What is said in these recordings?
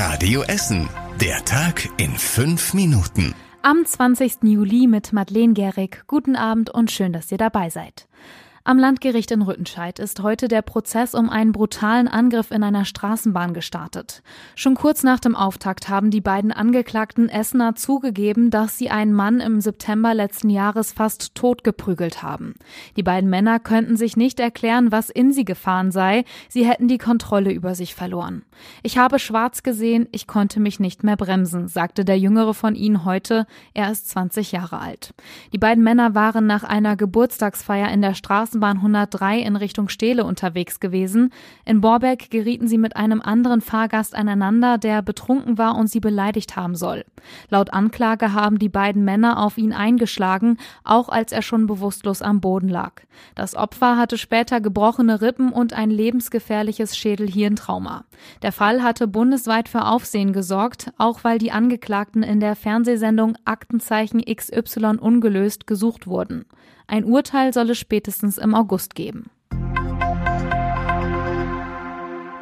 Radio Essen. Der Tag in fünf Minuten. Am 20. Juli mit Madeleine Gehrig. Guten Abend und schön, dass ihr dabei seid. Am Landgericht in Rüttenscheid ist heute der Prozess um einen brutalen Angriff in einer Straßenbahn gestartet. Schon kurz nach dem Auftakt haben die beiden Angeklagten Essener zugegeben, dass sie einen Mann im September letzten Jahres fast totgeprügelt haben. Die beiden Männer könnten sich nicht erklären, was in sie gefahren sei. Sie hätten die Kontrolle über sich verloren. Ich habe schwarz gesehen, ich konnte mich nicht mehr bremsen, sagte der jüngere von ihnen heute. Er ist 20 Jahre alt. Die beiden Männer waren nach einer Geburtstagsfeier in der Straßenbahn Straßenbahn 103 in Richtung Stele unterwegs gewesen. In Borbeck gerieten sie mit einem anderen Fahrgast aneinander, der betrunken war und sie beleidigt haben soll. Laut Anklage haben die beiden Männer auf ihn eingeschlagen, auch als er schon bewusstlos am Boden lag. Das Opfer hatte später gebrochene Rippen und ein lebensgefährliches Schädelhirntrauma. Der Fall hatte bundesweit für Aufsehen gesorgt, auch weil die Angeklagten in der Fernsehsendung Aktenzeichen XY ungelöst gesucht wurden. Ein Urteil soll es spätestens im August geben.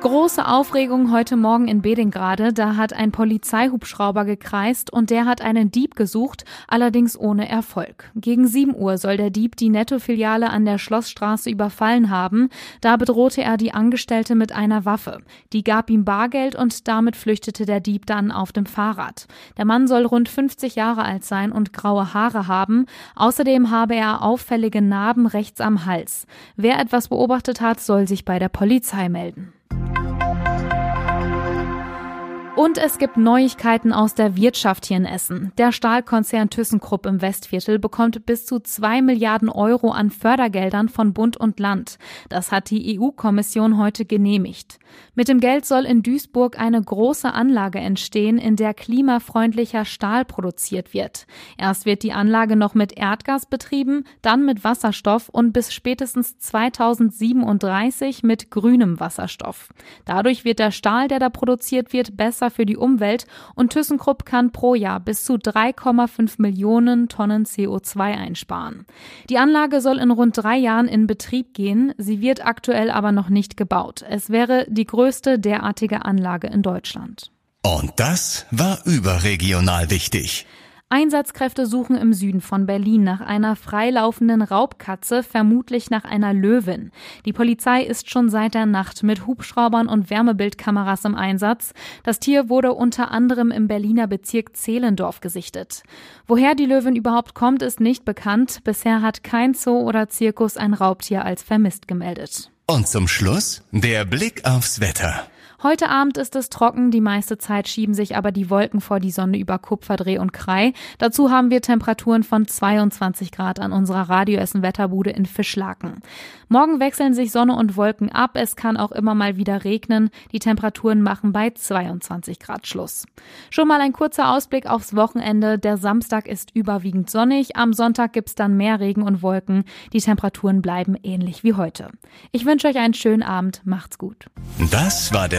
Große Aufregung heute Morgen in Bedingrade. Da hat ein Polizeihubschrauber gekreist und der hat einen Dieb gesucht, allerdings ohne Erfolg. Gegen 7 Uhr soll der Dieb die Nettofiliale an der Schlossstraße überfallen haben. Da bedrohte er die Angestellte mit einer Waffe. Die gab ihm Bargeld und damit flüchtete der Dieb dann auf dem Fahrrad. Der Mann soll rund 50 Jahre alt sein und graue Haare haben. Außerdem habe er auffällige Narben rechts am Hals. Wer etwas beobachtet hat, soll sich bei der Polizei melden. thank you Und es gibt Neuigkeiten aus der Wirtschaft hier in Essen. Der Stahlkonzern ThyssenKrupp im Westviertel bekommt bis zu zwei Milliarden Euro an Fördergeldern von Bund und Land. Das hat die EU-Kommission heute genehmigt. Mit dem Geld soll in Duisburg eine große Anlage entstehen, in der klimafreundlicher Stahl produziert wird. Erst wird die Anlage noch mit Erdgas betrieben, dann mit Wasserstoff und bis spätestens 2037 mit grünem Wasserstoff. Dadurch wird der Stahl, der da produziert wird, besser besser für die Umwelt und ThyssenKrupp kann pro Jahr bis zu 3,5 Millionen Tonnen CO2 einsparen. Die Anlage soll in rund drei Jahren in Betrieb gehen. Sie wird aktuell aber noch nicht gebaut. Es wäre die größte derartige Anlage in Deutschland. Und das war überregional wichtig. Einsatzkräfte suchen im Süden von Berlin nach einer freilaufenden Raubkatze, vermutlich nach einer Löwin. Die Polizei ist schon seit der Nacht mit Hubschraubern und Wärmebildkameras im Einsatz. Das Tier wurde unter anderem im Berliner Bezirk Zehlendorf gesichtet. Woher die Löwin überhaupt kommt, ist nicht bekannt. Bisher hat kein Zoo oder Zirkus ein Raubtier als vermisst gemeldet. Und zum Schluss der Blick aufs Wetter. Heute Abend ist es trocken, die meiste Zeit schieben sich aber die Wolken vor die Sonne über Kupferdreh und Krei. Dazu haben wir Temperaturen von 22 Grad an unserer Radioessen Wetterbude in Fischlaken. Morgen wechseln sich Sonne und Wolken ab, es kann auch immer mal wieder regnen. Die Temperaturen machen bei 22 Grad Schluss. Schon mal ein kurzer Ausblick aufs Wochenende. Der Samstag ist überwiegend sonnig, am Sonntag gibt's dann mehr Regen und Wolken. Die Temperaturen bleiben ähnlich wie heute. Ich wünsche euch einen schönen Abend, macht's gut. Das war